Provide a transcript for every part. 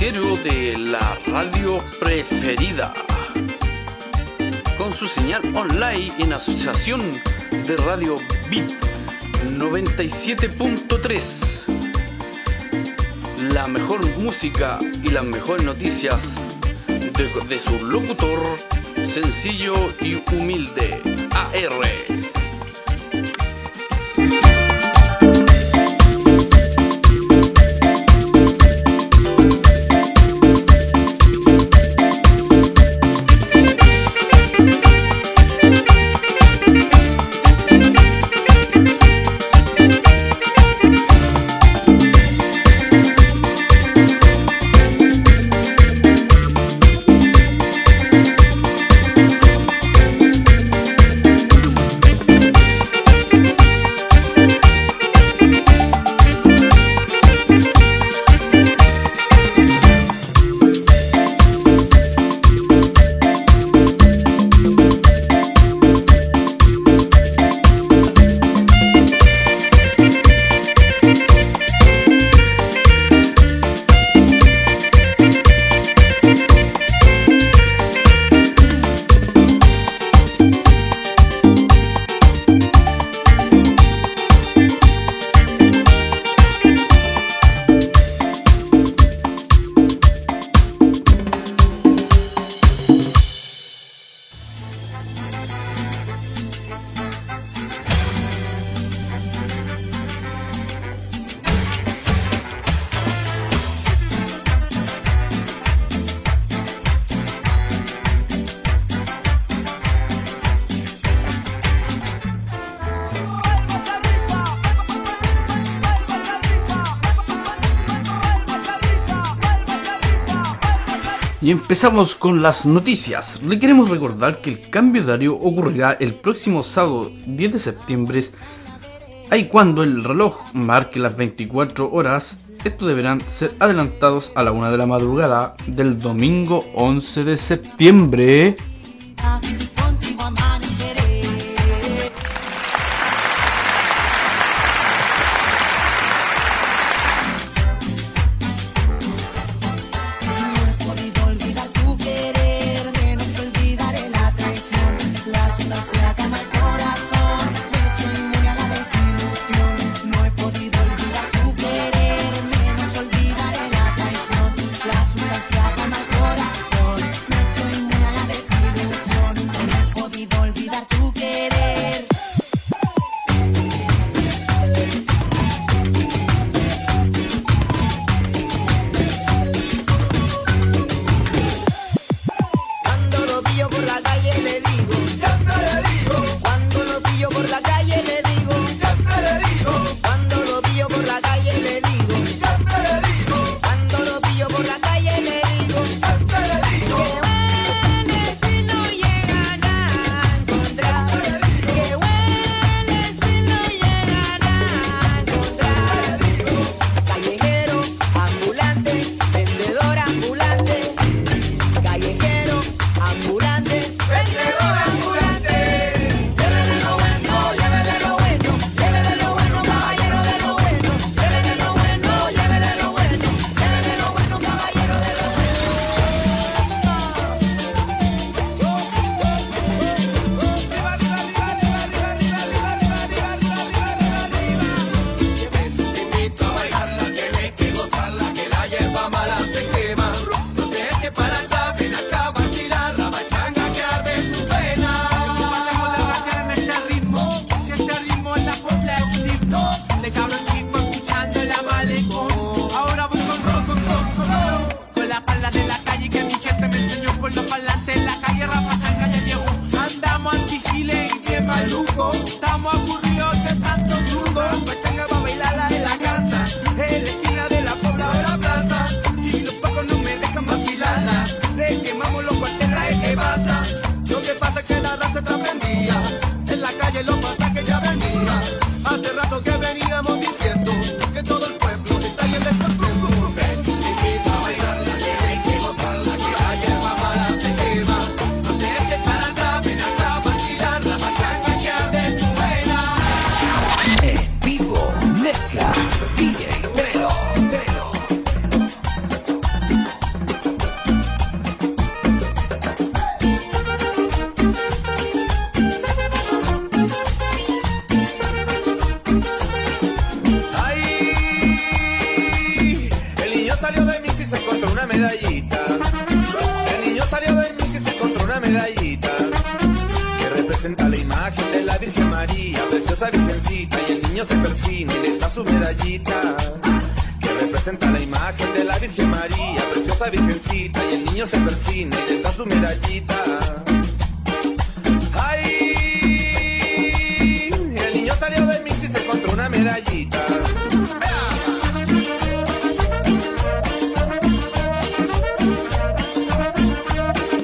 de la radio preferida. Con su señal online en asociación de Radio VIP 97.3. La mejor música y las mejores noticias de, su locutor sencillo y humilde, AR. Empezamos con las noticias. Le queremos recordar que el cambio horario ocurrirá el próximo sábado 10 de septiembre. Ahí cuando el reloj marque las 24 horas, estos deberán ser adelantados a la 1 de la madrugada del domingo 11 de septiembre.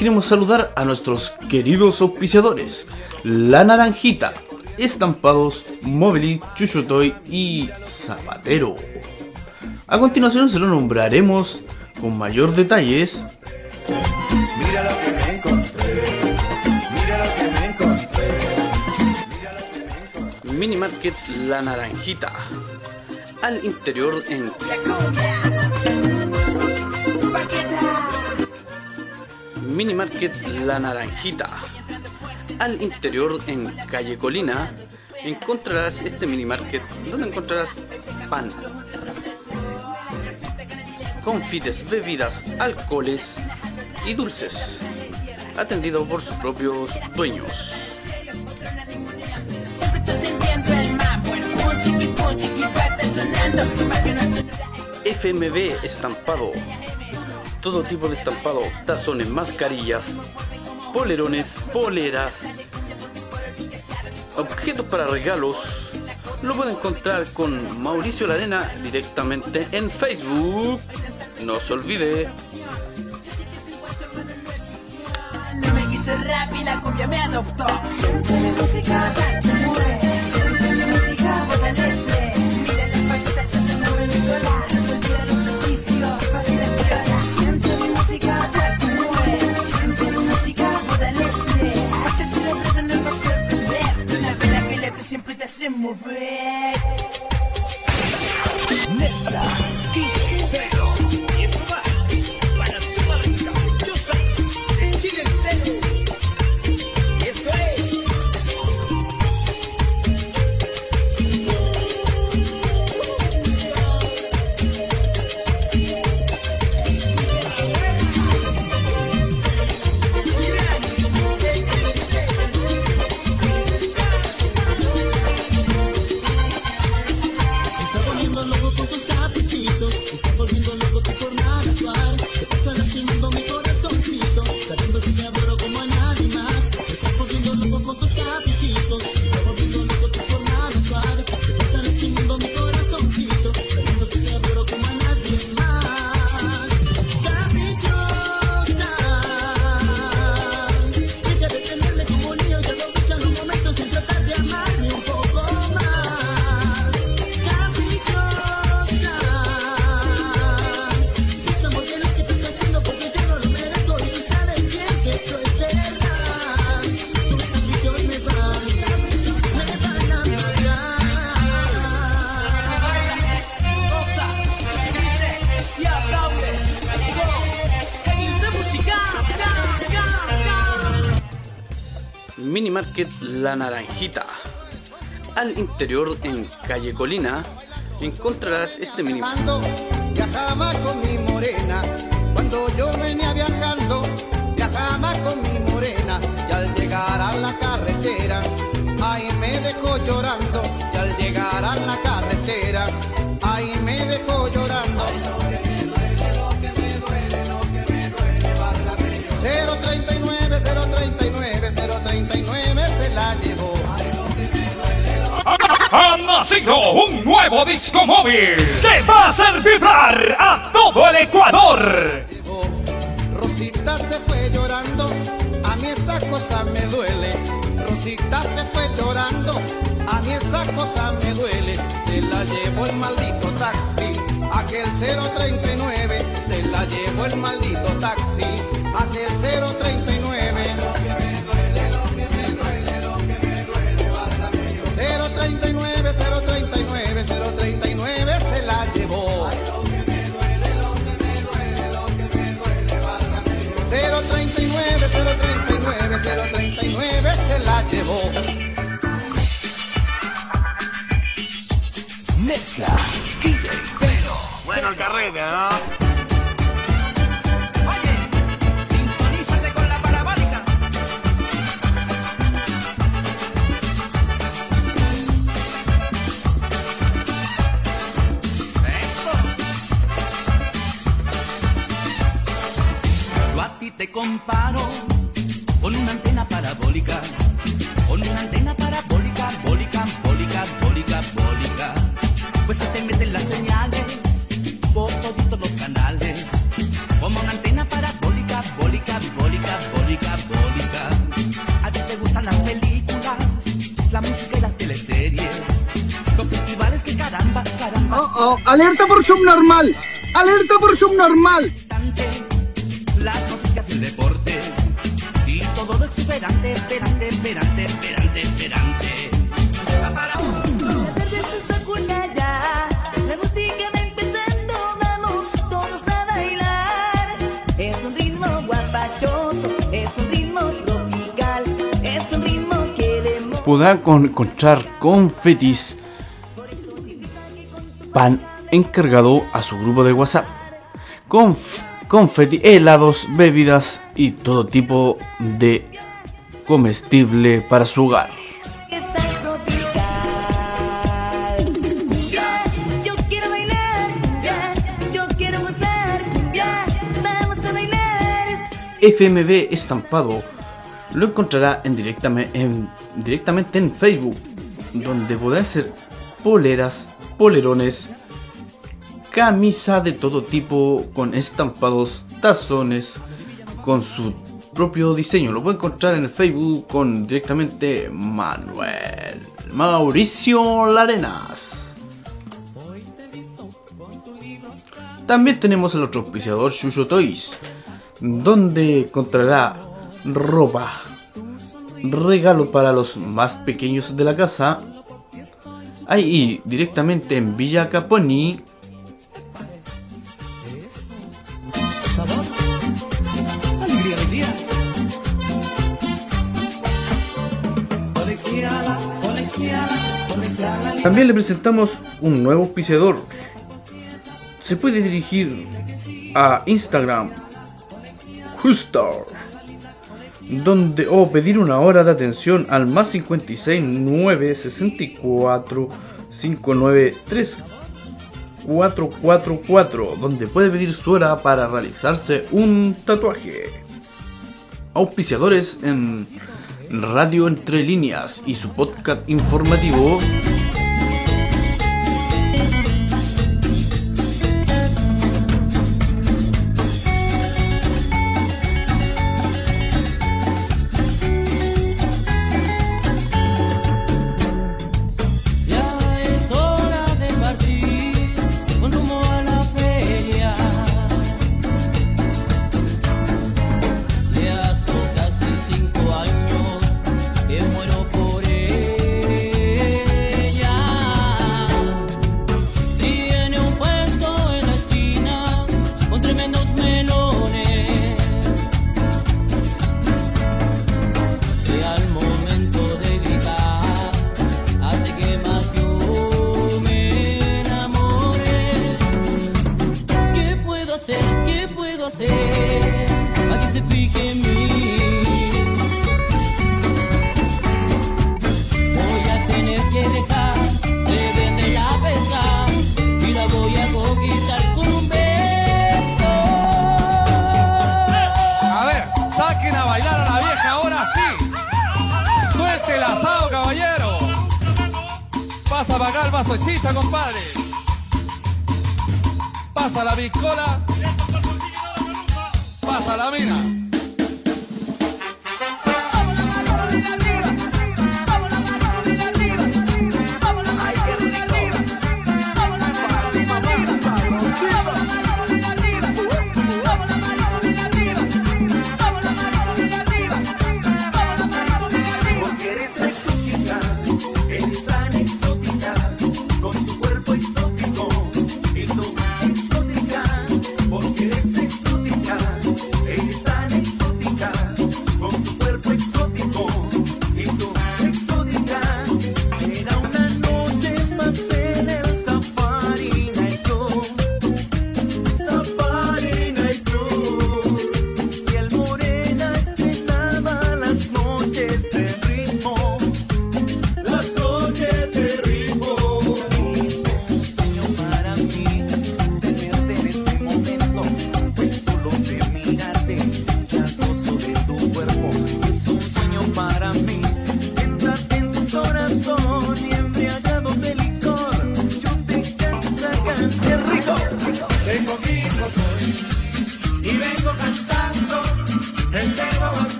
Queremos saludar a nuestros queridos auspiciadores, La Naranjita, Estampados, Móvilis, Chuchotoy y Zapatero. A continuación se lo nombraremos con mayor detalles. Mira lo que me encontré, mira lo que me encontré. Mini Market La Naranjita. Al interior en Mini Market La Naranjita. Al interior en Calle Colina encontrarás este mini market donde encontrarás pan, confites, bebidas, alcoholes y dulces, atendido por sus propios dueños. FMB estampado todo tipo de estampado, tazones, mascarillas, polerones, poleras, objetos para regalos. Lo puede encontrar con Mauricio Larena directamente en Facebook. No se olvide. Me adoptó. Mini La Naranjita. Al interior, en calle Colina, encontrarás este mini Viajaba con mi morena, cuando yo venía viajando, viajaba con mi morena, y al llegar a la carretera, ahí me dejó llorando, y al llegar a la carretera, Ha nacido un nuevo disco móvil que va a hacer vibrar a todo el Ecuador. Rosita se fue llorando, a mí esa cosa me duele. Rosita se fue llorando, a mí esa cosa me duele. Se la llevó el maldito taxi, aquel 039. Se la llevó el maldito taxi, aquel 039. 039, 039 se la llevó. Mezcla DJ Pero. Bueno, el carrete, ¿no? Subnormal. Alerta por subnormal. las noticias y el deporte y todo lo exuberante, esperante, esperante, esperante, esperante. confetis pan encargado a su grupo de WhatsApp. Conf- confeti, helados, bebidas y todo tipo de comestible para su hogar. FMB Estampado lo encontrará en directame- en- directamente en Facebook, donde podrán ser poleras, polerones, camisa de todo tipo con estampados, tazones, con su propio diseño. Lo puede encontrar en el Facebook con directamente Manuel Mauricio Larenas. También tenemos el otro auspiciador Shusho Toys, donde encontrará ropa, regalo para los más pequeños de la casa. Ahí directamente en Villa Caponi, También le presentamos un nuevo auspiciador. Se puede dirigir a Instagram, Justo, donde o pedir una hora de atención al más 56 9 64 59 3 444, donde puede pedir su hora para realizarse un tatuaje. Auspiciadores en Radio Entre Líneas y su podcast informativo. Vaso de chicha, compadre. Pasa la piscola. Pasa la mina.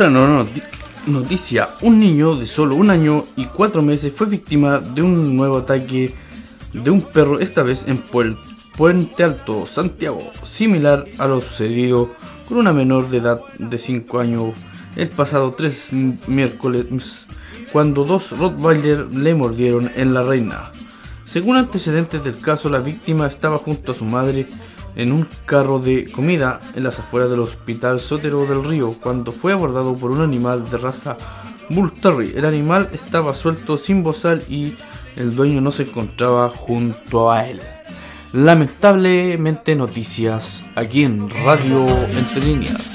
Otra no- noti- noticia, un niño de solo un año y cuatro meses fue víctima de un nuevo ataque de un perro, esta vez en Puente Alto, Santiago, similar a lo sucedido con una menor de edad de 5 años el pasado 3 miércoles cuando dos Rottweiler le mordieron en la reina. Según antecedentes del caso, la víctima estaba junto a su madre en un carro de comida en las afueras del Hospital Sotero del Río cuando fue abordado por un animal de raza Bull Terrier. El animal estaba suelto sin bozal y el dueño no se encontraba junto a él. Lamentablemente noticias aquí en Radio Entre Líneas.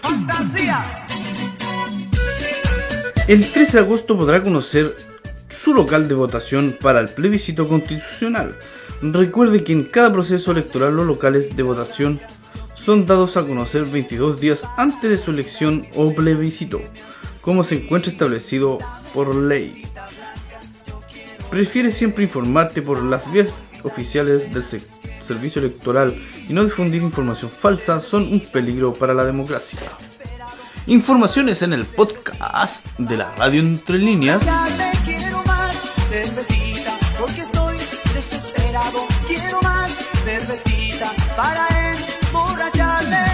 ¡Fantasía! El 13 de agosto podrá conocer su local de votación para el plebiscito constitucional. Recuerde que en cada proceso electoral los locales de votación son dados a conocer 22 días antes de su elección o plebiscito, como se encuentra establecido por ley. Prefiere siempre informarte por las vías oficiales del se- servicio electoral y no difundir información falsa son un peligro para la democracia. Informaciones en el podcast de la radio entre líneas. Cervecita, porque estoy desesperado. Quiero más cervecita para emborracharme.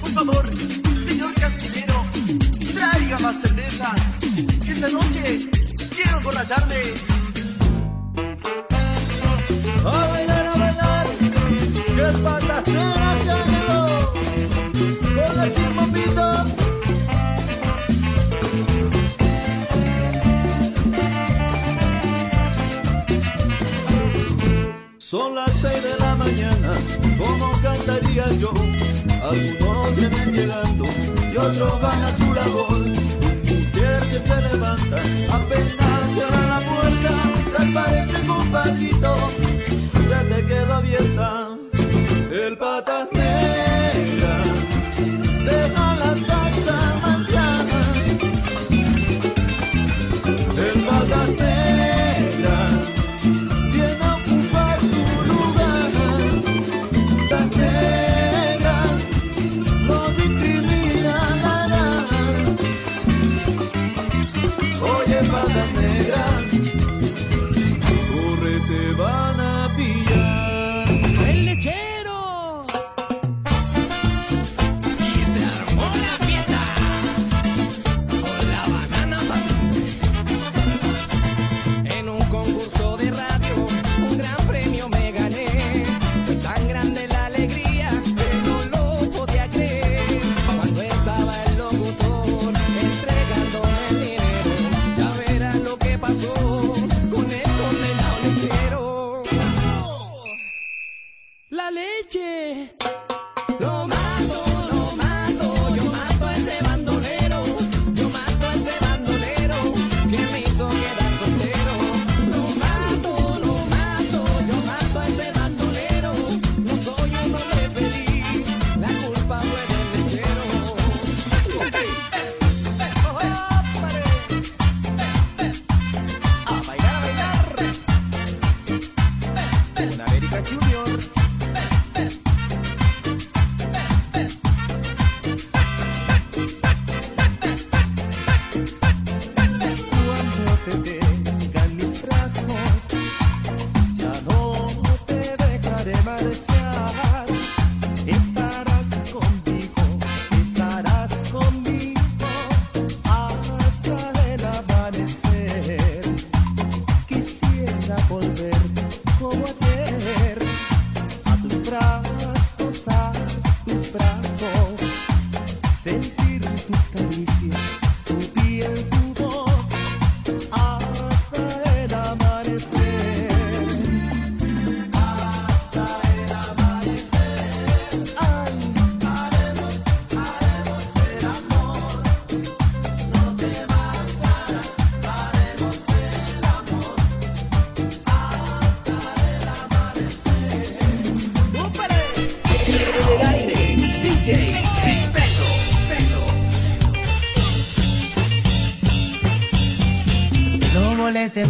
Por favor, señor cantinero, traiga más cerveza. que Esta noche quiero emborracharme. A bailar, a bailar, que patacera se yo. Algunos vienen llegando y otros van a su labor. Mujer que se levanta, apenas cierra la puerta, te parece un pasito, se te queda abierta el patatero.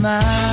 mais.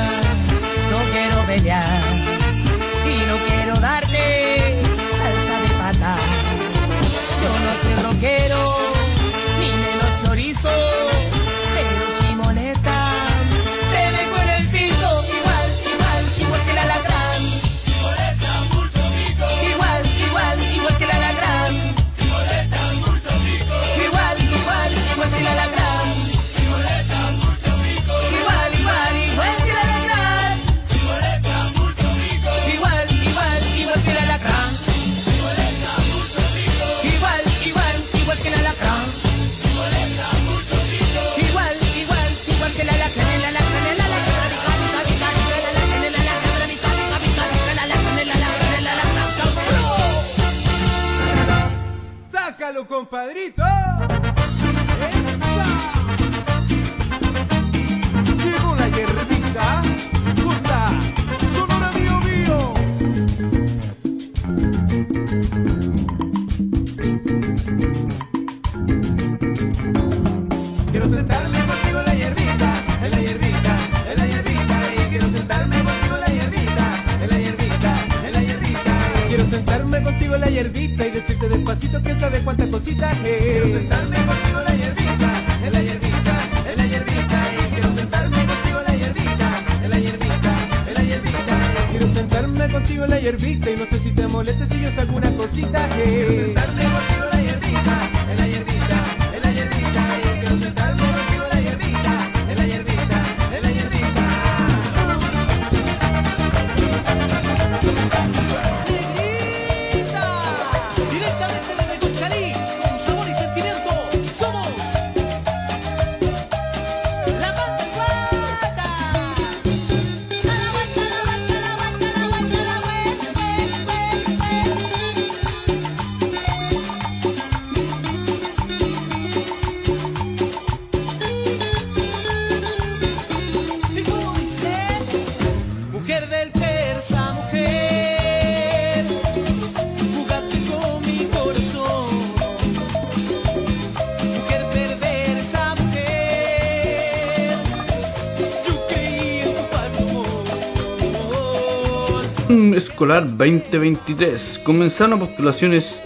Escolar 2023. Comenzaron postulaciones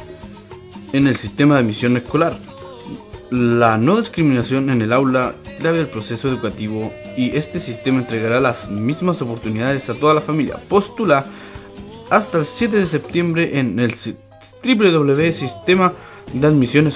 en el sistema de admisión escolar. La no discriminación en el aula clave del proceso educativo y este sistema entregará las mismas oportunidades a toda la familia. Postula hasta el 7 de septiembre en el si- www.sistema de admisión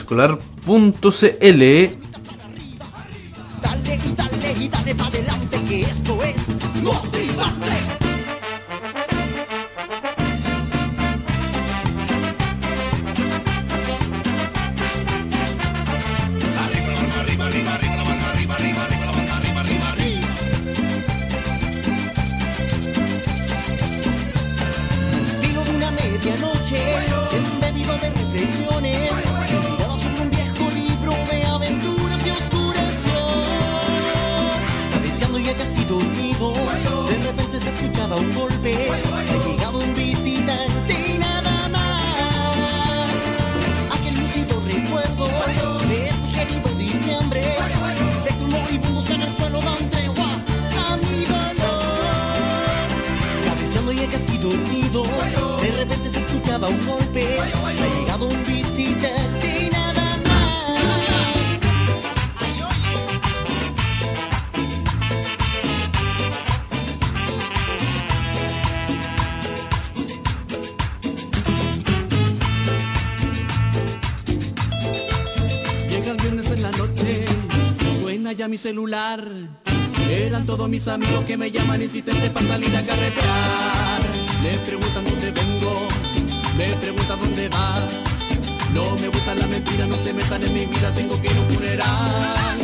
golpe, ha llegado un visitante y nada más. Llega el viernes en la noche, suena ya mi celular. Eran todos mis amigos que me llaman insistentes para salir a carretear. Me preguntan dónde vengo, me preguntan dónde vas. No me gustan las mentiras, no se metan en mi vida, tengo que ir a un funeral.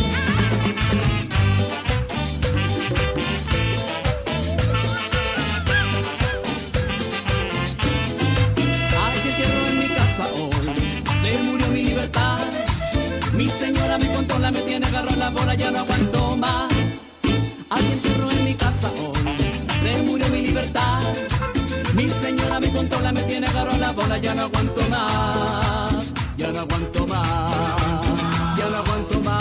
Hay entierro en mi casa hoy, se murió mi libertad. Mi señora me controla, me tiene agarrado la bola, ya no aguanto más. Hay entierro en mi casa hoy, se murió mi libertad. Controla, me tiene agarrado la bola, ya no aguanto más. Ya no aguanto más, ya no aguanto más,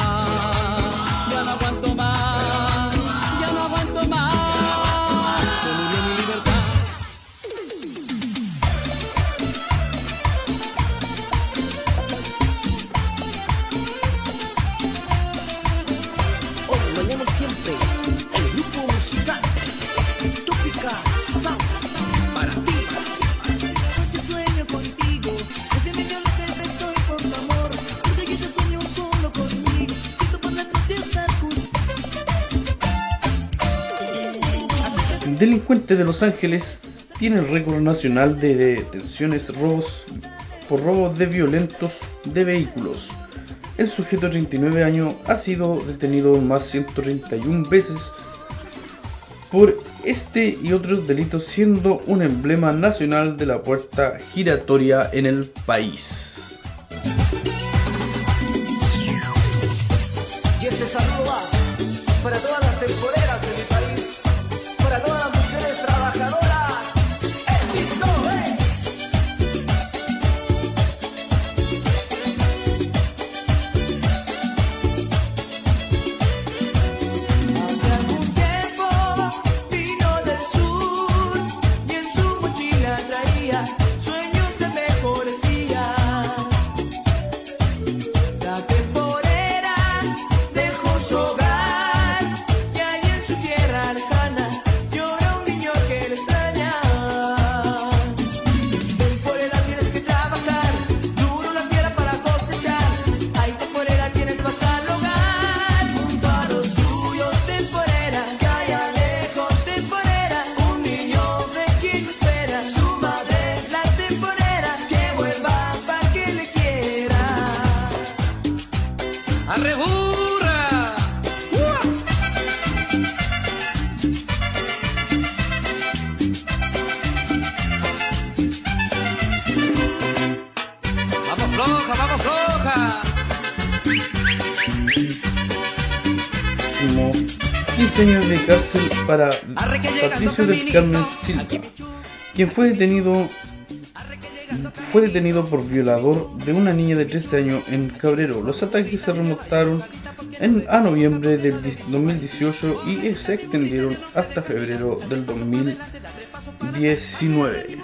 De Los Ángeles tiene el récord nacional de detenciones robos por robo de violentos de vehículos. El sujeto de 39 años ha sido detenido más 131 veces por este y otros delitos siendo un emblema nacional de la puerta giratoria en el país. 15 años de cárcel para Patricio del Carmen Silva, quien fue detenido fue detenido por violador de una niña de 13 años en Cabrero. Los ataques se remontaron en, a noviembre del di- 2018 y se extendieron hasta febrero del 2019.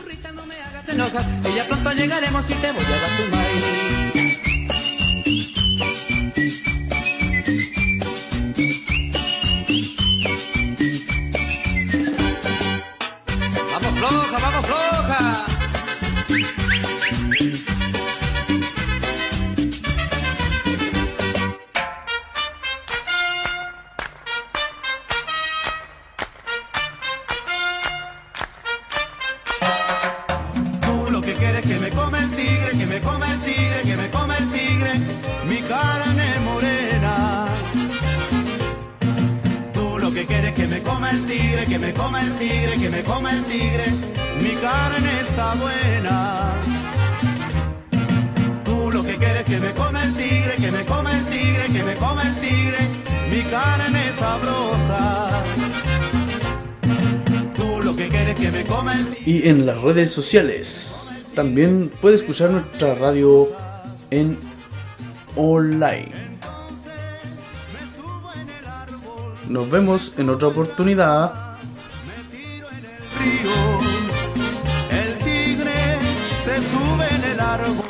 El tigre, que me come el tigre, que me come el tigre, mi carne está buena. Tú lo que quieres que me come el tigre, que me come el tigre, que me come el tigre, mi carne es sabrosa. Tú lo que quieres que me come el tigre. Y en las redes sociales. También puede escuchar nuestra radio en online. Nos vemos en otra oportunidad. El tigre se sube en el árbol.